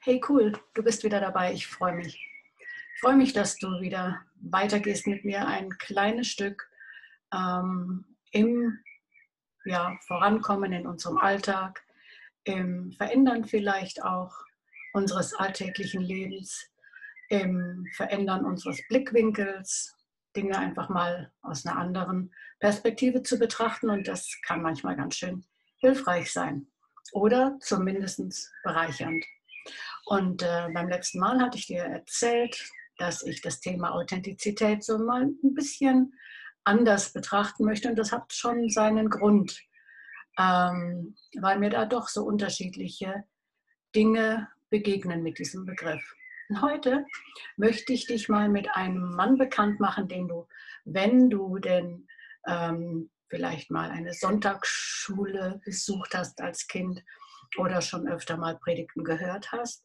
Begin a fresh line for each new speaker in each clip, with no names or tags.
Hey, cool, du bist wieder dabei. Ich freue mich. Ich freue mich, dass du wieder weitergehst mit mir ein kleines Stück ähm, im ja, Vorankommen in unserem Alltag, im Verändern vielleicht auch unseres alltäglichen Lebens, im Verändern unseres Blickwinkels, Dinge einfach mal aus einer anderen Perspektive zu betrachten. Und das kann manchmal ganz schön hilfreich sein oder zumindest bereichernd. Und äh, beim letzten Mal hatte ich dir erzählt, dass ich das Thema Authentizität so mal ein bisschen anders betrachten möchte. Und das hat schon seinen Grund, ähm, weil mir da doch so unterschiedliche Dinge begegnen mit diesem Begriff. Und heute möchte ich dich mal mit einem Mann bekannt machen, den du, wenn du denn ähm, vielleicht mal eine Sonntagsschule besucht hast als Kind oder schon öfter mal Predigten gehört hast,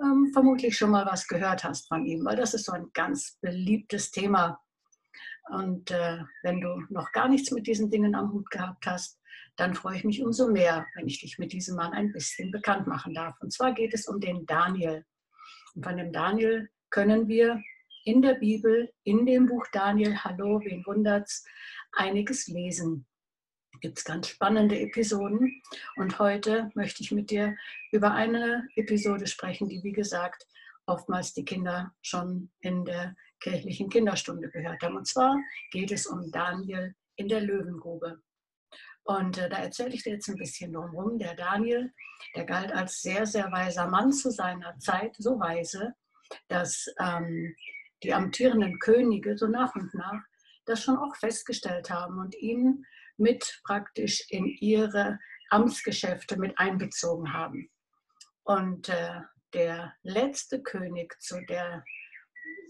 ähm, vermutlich schon mal was gehört hast von ihm, weil das ist so ein ganz beliebtes Thema. Und äh, wenn du noch gar nichts mit diesen Dingen am Hut gehabt hast, dann freue ich mich umso mehr, wenn ich dich mit diesem Mann ein bisschen bekannt machen darf. Und zwar geht es um den Daniel. Und von dem Daniel können wir in der Bibel, in dem Buch Daniel, hallo, wen wundert's, einiges lesen. Gibt es ganz spannende Episoden. Und heute möchte ich mit dir über eine Episode sprechen, die, wie gesagt, oftmals die Kinder schon in der kirchlichen Kinderstunde gehört haben. Und zwar geht es um Daniel in der Löwengrube. Und äh, da erzähle ich dir jetzt ein bisschen drumherum. Der Daniel, der galt als sehr, sehr weiser Mann zu seiner Zeit, so weise, dass ähm, die amtierenden Könige so nach und nach das schon auch festgestellt haben und ihn mit praktisch in ihre Amtsgeschäfte mit einbezogen haben. Und äh, der letzte König, zu der,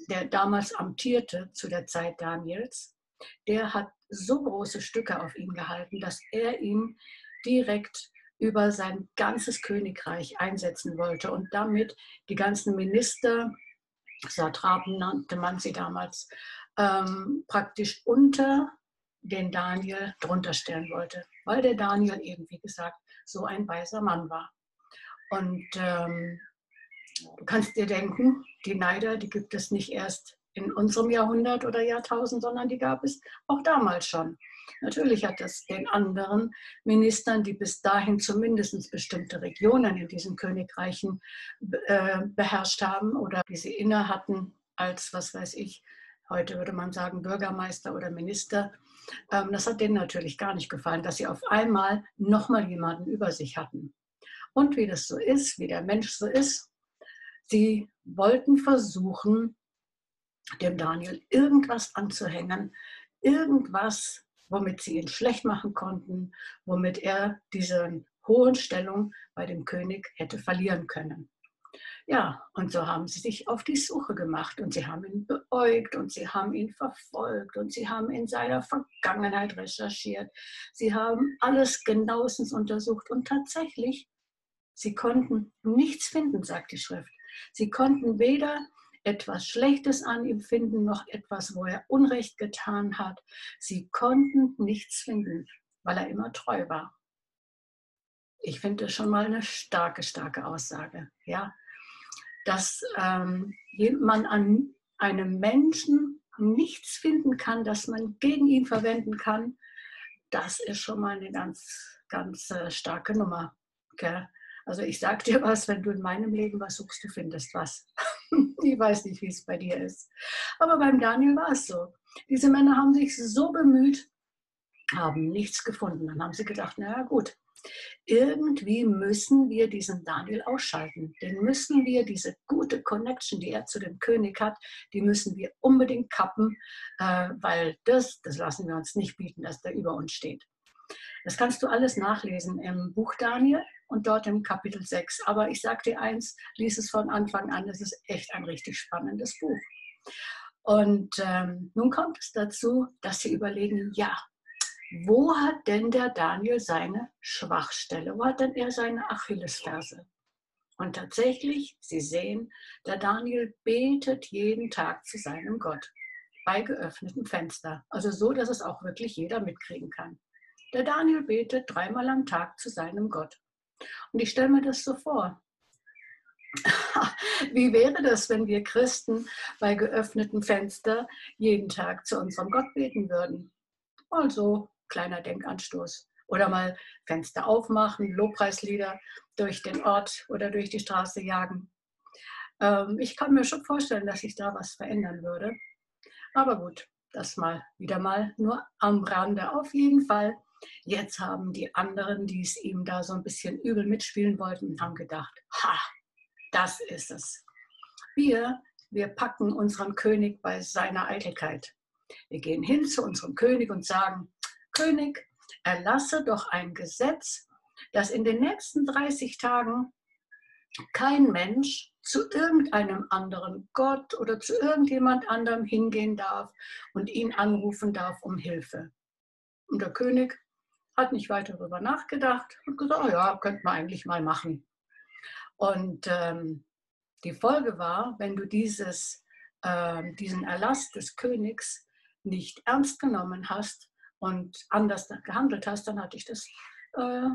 der damals amtierte zu der Zeit Daniels, der hat so große Stücke auf ihn gehalten, dass er ihn direkt über sein ganzes Königreich einsetzen wollte und damit die ganzen Minister, Satrapen nannte man sie damals, ähm, praktisch unter den Daniel drunter stellen wollte, weil der Daniel eben, wie gesagt, so ein weiser Mann war. Und ähm, du kannst dir denken, die Neider, die gibt es nicht erst in unserem Jahrhundert oder Jahrtausend, sondern die gab es auch damals schon. Natürlich hat das den anderen Ministern, die bis dahin zumindest bestimmte Regionen in diesen Königreichen äh, beherrscht haben oder die sie inne hatten als, was weiß ich, heute würde man sagen Bürgermeister oder Minister. Ähm, das hat denen natürlich gar nicht gefallen, dass sie auf einmal nochmal jemanden über sich hatten. Und wie das so ist, wie der Mensch so ist, sie wollten versuchen, dem Daniel irgendwas anzuhängen, irgendwas, womit sie ihn schlecht machen konnten, womit er diese hohen Stellung bei dem König hätte verlieren können. Ja, und so haben sie sich auf die Suche gemacht und sie haben ihn beäugt und sie haben ihn verfolgt und sie haben in seiner Vergangenheit recherchiert. Sie haben alles genauestens untersucht und tatsächlich, sie konnten nichts finden, sagt die Schrift. Sie konnten weder etwas Schlechtes an ihm finden, noch etwas, wo er Unrecht getan hat. Sie konnten nichts finden, weil er immer treu war. Ich finde das schon mal eine starke, starke Aussage. Ja, dass ähm, man an einem Menschen nichts finden kann, das man gegen ihn verwenden kann, das ist schon mal eine ganz, ganz äh, starke Nummer. Okay? Also ich sag dir was, wenn du in meinem Leben was suchst, du findest was. ich weiß nicht, wie es bei dir ist. Aber beim Daniel war es so. Diese Männer haben sich so bemüht, haben nichts gefunden. Dann haben sie gedacht, naja gut, irgendwie müssen wir diesen Daniel ausschalten. Den müssen wir, diese gute Connection, die er zu dem König hat, die müssen wir unbedingt kappen, äh, weil das, das lassen wir uns nicht bieten, dass der über uns steht. Das kannst du alles nachlesen im Buch Daniel und dort im Kapitel 6. Aber ich sage dir eins, lies es von Anfang an, es ist echt ein richtig spannendes Buch. Und ähm, nun kommt es dazu, dass sie überlegen, ja, wo hat denn der Daniel seine Schwachstelle? Wo hat denn er seine Achillesferse? Und tatsächlich, Sie sehen, der Daniel betet jeden Tag zu seinem Gott bei geöffnetem Fenster. Also so, dass es auch wirklich jeder mitkriegen kann. Der Daniel betet dreimal am Tag zu seinem Gott. Und ich stelle mir das so vor. Wie wäre das, wenn wir Christen bei geöffnetem Fenster jeden Tag zu unserem Gott beten würden? Also, kleiner Denkanstoß. Oder mal Fenster aufmachen, Lobpreislieder durch den Ort oder durch die Straße jagen. Ähm, ich kann mir schon vorstellen, dass sich da was verändern würde. Aber gut, das mal wieder mal nur am Rande. Auf jeden Fall, jetzt haben die anderen, die es ihm da so ein bisschen übel mitspielen wollten, haben gedacht, ha, das ist es. Wir, wir packen unseren König bei seiner Eitelkeit. Wir gehen hin zu unserem König und sagen, König, erlasse doch ein Gesetz, dass in den nächsten 30 Tagen kein Mensch zu irgendeinem anderen Gott oder zu irgendjemand anderem hingehen darf und ihn anrufen darf um Hilfe. Und der König hat nicht weiter darüber nachgedacht und gesagt, oh ja, könnte man eigentlich mal machen. Und ähm, die Folge war, wenn du dieses, äh, diesen Erlass des Königs nicht ernst genommen hast und anders gehandelt hast, dann hat dich das, äh,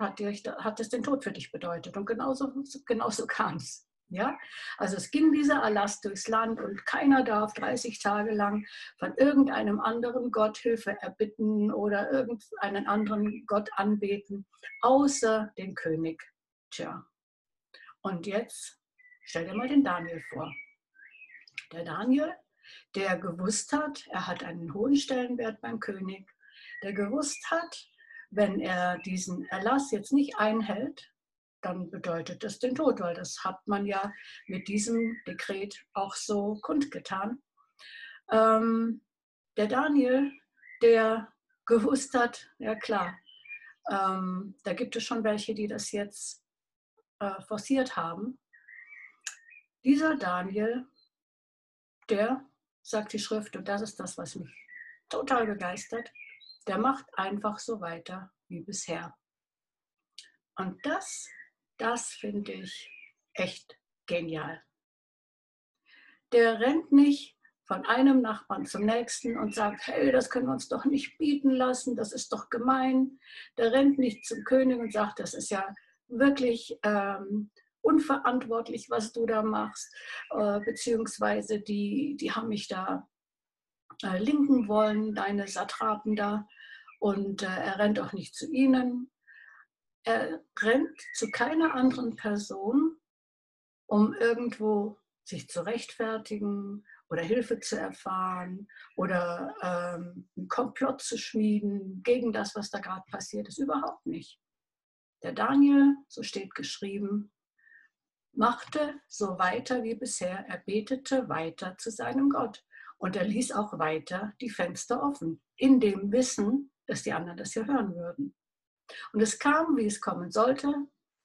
hat, dich, hat das den Tod für dich bedeutet. Und genauso, genauso kam es. Ja? Also es ging dieser Erlass durchs Land und keiner darf 30 Tage lang von irgendeinem anderen Gott Hilfe erbitten oder irgendeinen anderen Gott anbeten, außer den König. Tja, und jetzt stell dir mal den Daniel vor. Der Daniel, der gewusst hat, er hat einen hohen Stellenwert beim König, der gewusst hat, wenn er diesen Erlass jetzt nicht einhält, dann bedeutet das den Tod, weil das hat man ja mit diesem Dekret auch so kundgetan. Ähm, der Daniel, der gewusst hat, ja klar, ähm, da gibt es schon welche, die das jetzt äh, forciert haben. Dieser Daniel, der, sagt die Schrift, und das ist das, was mich total begeistert, der macht einfach so weiter wie bisher. Und das, das finde ich echt genial. Der rennt nicht von einem Nachbarn zum nächsten und sagt, hey, das können wir uns doch nicht bieten lassen, das ist doch gemein. Der rennt nicht zum König und sagt, das ist ja wirklich ähm, unverantwortlich, was du da machst, äh, beziehungsweise die, die haben mich da äh, linken wollen, deine Satrapen da, und äh, er rennt auch nicht zu ihnen. Er rennt zu keiner anderen Person, um irgendwo sich zu rechtfertigen oder Hilfe zu erfahren oder ähm, einen Komplott zu schmieden gegen das, was da gerade passiert ist. Überhaupt nicht. Der Daniel, so steht geschrieben, machte so weiter wie bisher. Er betete weiter zu seinem Gott. Und er ließ auch weiter die Fenster offen, in dem Wissen, dass die anderen das ja hören würden. Und es kam, wie es kommen sollte.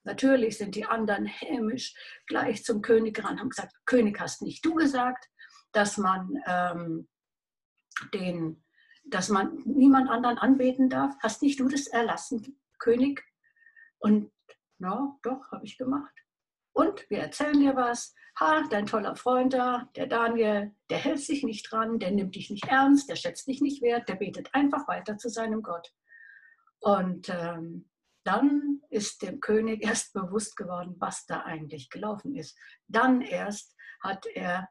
Natürlich sind die anderen hämisch gleich zum König gerannt, haben gesagt, König hast nicht du gesagt, dass man ähm, den, dass man niemand anderen anbeten darf. Hast nicht du das erlassen, König? Und na, doch, habe ich gemacht. Und wir erzählen dir was. Ha, dein toller Freund da, der Daniel, der hält sich nicht dran, der nimmt dich nicht ernst, der schätzt dich nicht wert, der betet einfach weiter zu seinem Gott. Und ähm, dann ist dem König erst bewusst geworden, was da eigentlich gelaufen ist. Dann erst hat er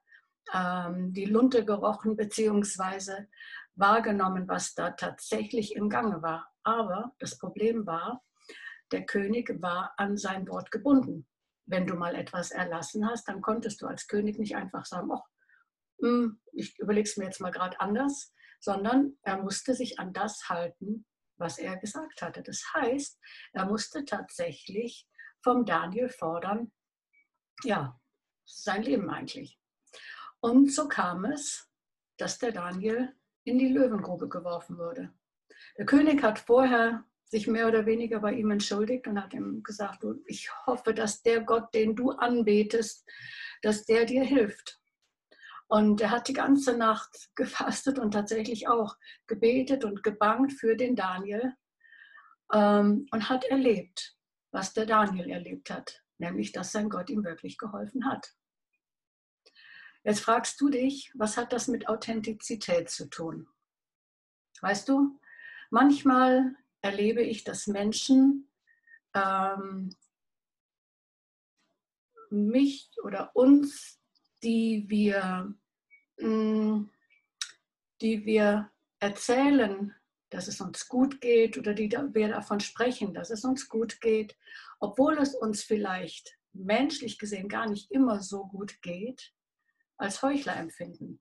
ähm, die Lunte gerochen beziehungsweise wahrgenommen, was da tatsächlich im Gange war. Aber das Problem war, der König war an sein Wort gebunden. Wenn du mal etwas erlassen hast, dann konntest du als König nicht einfach sagen, oh, ich überlege es mir jetzt mal gerade anders, sondern er musste sich an das halten, was er gesagt hatte. Das heißt, er musste tatsächlich vom Daniel fordern, ja, sein Leben eigentlich. Und so kam es, dass der Daniel in die Löwengrube geworfen wurde. Der König hat vorher sich mehr oder weniger bei ihm entschuldigt und hat ihm gesagt, ich hoffe, dass der Gott, den du anbetest, dass der dir hilft. Und er hat die ganze Nacht gefastet und tatsächlich auch gebetet und gebangt für den Daniel ähm, und hat erlebt, was der Daniel erlebt hat, nämlich dass sein Gott ihm wirklich geholfen hat. Jetzt fragst du dich, was hat das mit Authentizität zu tun? Weißt du, manchmal erlebe ich, dass Menschen ähm, mich oder uns, die wir, mm, die wir erzählen, dass es uns gut geht oder die wir davon sprechen, dass es uns gut geht, obwohl es uns vielleicht menschlich gesehen gar nicht immer so gut geht, als Heuchler empfinden.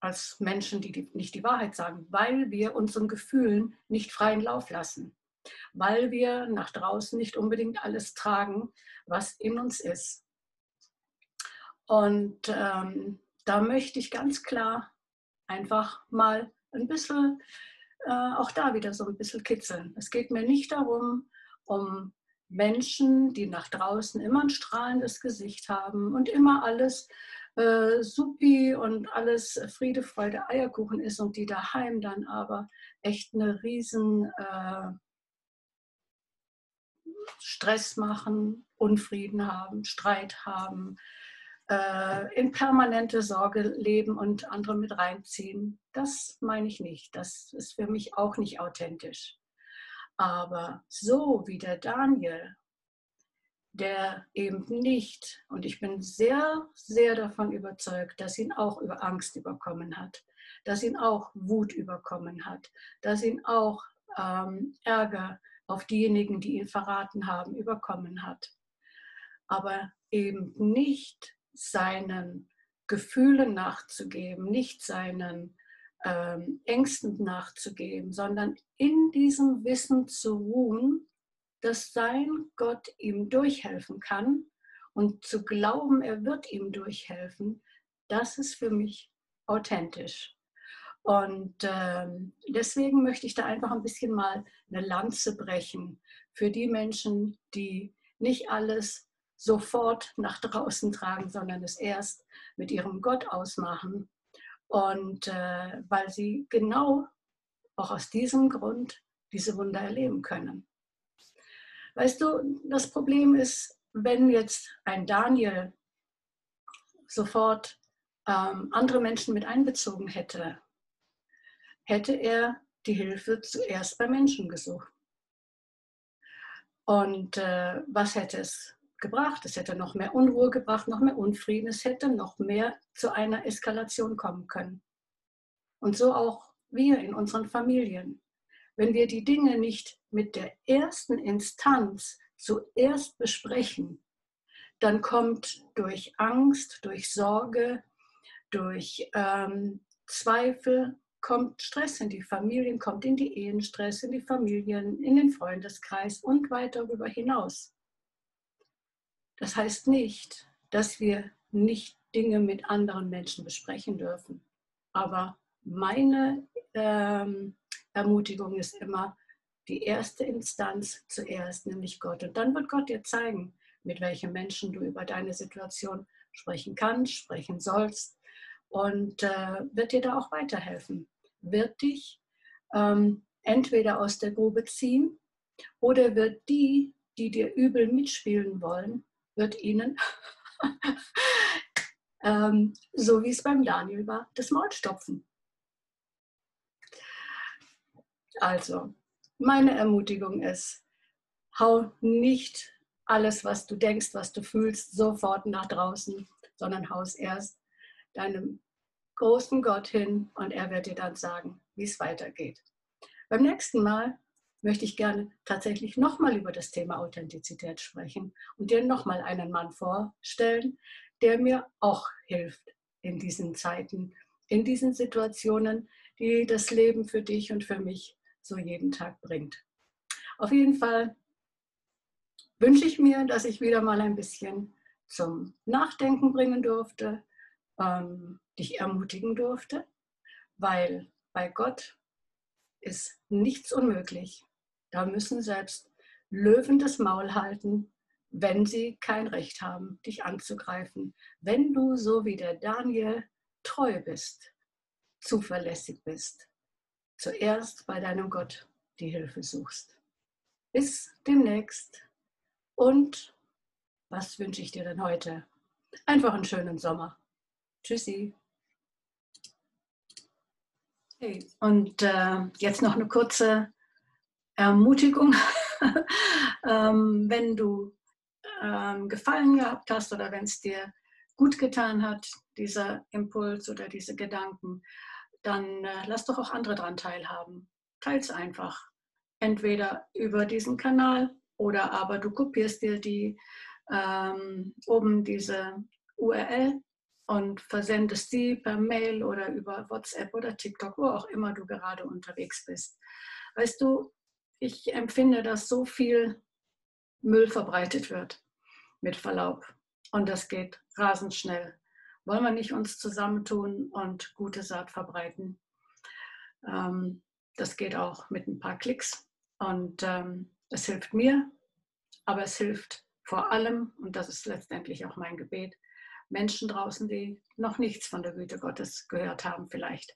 Als Menschen, die, nicht die Wahrheit sagen, weil wir unseren Gefühlen nicht freien Lauf lassen, weil wir nach draußen nicht unbedingt alles tragen, was in uns ist. Und ähm, da möchte ich ganz klar einfach mal ein bisschen, äh, auch da wieder so ein bisschen kitzeln. Es geht mir nicht darum, um Menschen, die nach draußen immer ein strahlendes Gesicht haben und immer alles äh, supi und alles Friede, Freude, Eierkuchen ist und die daheim dann aber echt eine riesen äh, Stress machen, Unfrieden haben, Streit haben, äh, in permanente Sorge leben und andere mit reinziehen. Das meine ich nicht. Das ist für mich auch nicht authentisch. Aber so wie der Daniel, der eben nicht, und ich bin sehr, sehr davon überzeugt, dass ihn auch über Angst überkommen hat, dass ihn auch Wut überkommen hat, dass ihn auch ähm, Ärger auf diejenigen, die ihn verraten haben, überkommen hat. Aber eben nicht seinen Gefühlen nachzugeben, nicht seinen ähm, Ängsten nachzugeben, sondern in diesem Wissen zu ruhen, dass sein Gott ihm durchhelfen kann und zu glauben, er wird ihm durchhelfen, das ist für mich authentisch. Und ähm, deswegen möchte ich da einfach ein bisschen mal eine Lanze brechen für die Menschen, die nicht alles sofort nach draußen tragen, sondern es erst mit ihrem Gott ausmachen. Und äh, weil sie genau auch aus diesem Grund diese Wunder erleben können. Weißt du, das Problem ist, wenn jetzt ein Daniel sofort ähm, andere Menschen mit einbezogen hätte, hätte er die Hilfe zuerst bei Menschen gesucht. Und äh, was hätte es gebracht? Es hätte noch mehr Unruhe gebracht, noch mehr Unfrieden, es hätte noch mehr zu einer Eskalation kommen können. Und so auch wir in unseren Familien. Wenn wir die Dinge nicht mit der ersten Instanz zuerst besprechen, dann kommt durch Angst, durch Sorge, durch ähm, Zweifel, kommt Stress in die Familien, kommt in die Ehen, Stress in die Familien, in den Freundeskreis und weit darüber hinaus. Das heißt nicht, dass wir nicht Dinge mit anderen Menschen besprechen dürfen. Aber meine ähm, Ermutigung ist immer die erste Instanz zuerst, nämlich Gott. Und dann wird Gott dir zeigen, mit welchen Menschen du über deine Situation sprechen kannst, sprechen sollst und äh, wird dir da auch weiterhelfen. Wird dich ähm, entweder aus der Grube ziehen oder wird die, die dir übel mitspielen wollen, wird ihnen, ähm, so wie es beim Daniel war, das Maul stopfen. Also, meine Ermutigung ist, hau nicht alles, was du denkst, was du fühlst, sofort nach draußen, sondern haus erst deinem großen Gott hin und er wird dir dann sagen, wie es weitergeht. Beim nächsten Mal möchte ich gerne tatsächlich nochmal über das Thema Authentizität sprechen und dir nochmal einen Mann vorstellen, der mir auch hilft in diesen Zeiten, in diesen Situationen, die das Leben für dich und für mich so jeden Tag bringt. Auf jeden Fall wünsche ich mir, dass ich wieder mal ein bisschen zum Nachdenken bringen durfte, ähm, dich ermutigen durfte, weil bei Gott ist nichts unmöglich. Da müssen selbst Löwen das Maul halten, wenn sie kein Recht haben, dich anzugreifen. Wenn du so wie der Daniel treu bist, zuverlässig bist, zuerst bei deinem Gott die Hilfe suchst. Bis demnächst. Und was wünsche ich dir denn heute? Einfach einen schönen Sommer. Tschüssi. Hey, und äh, jetzt noch eine kurze Ermutigung. ähm, wenn du ähm, gefallen gehabt hast oder wenn es dir gut getan hat, dieser Impuls oder diese Gedanken, dann äh, lass doch auch andere daran teilhaben. Teils einfach. Entweder über diesen Kanal oder aber du kopierst dir die ähm, oben diese URL und versendest sie per Mail oder über WhatsApp oder TikTok, wo auch immer du gerade unterwegs bist. Weißt du, ich empfinde, dass so viel Müll verbreitet wird, mit Verlaub. Und das geht rasend schnell. Wollen wir nicht uns zusammentun und gute Saat verbreiten? Ähm, das geht auch mit ein paar Klicks. Und ähm, es hilft mir, aber es hilft vor allem, und das ist letztendlich auch mein Gebet, Menschen draußen, die noch nichts von der Güte Gottes gehört haben vielleicht.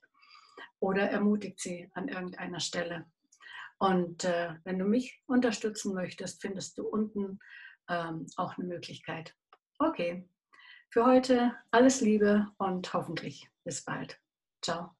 Oder ermutigt sie an irgendeiner Stelle. Und äh, wenn du mich unterstützen möchtest, findest du unten ähm, auch eine Möglichkeit. Okay, für heute alles Liebe und hoffentlich bis bald. Ciao.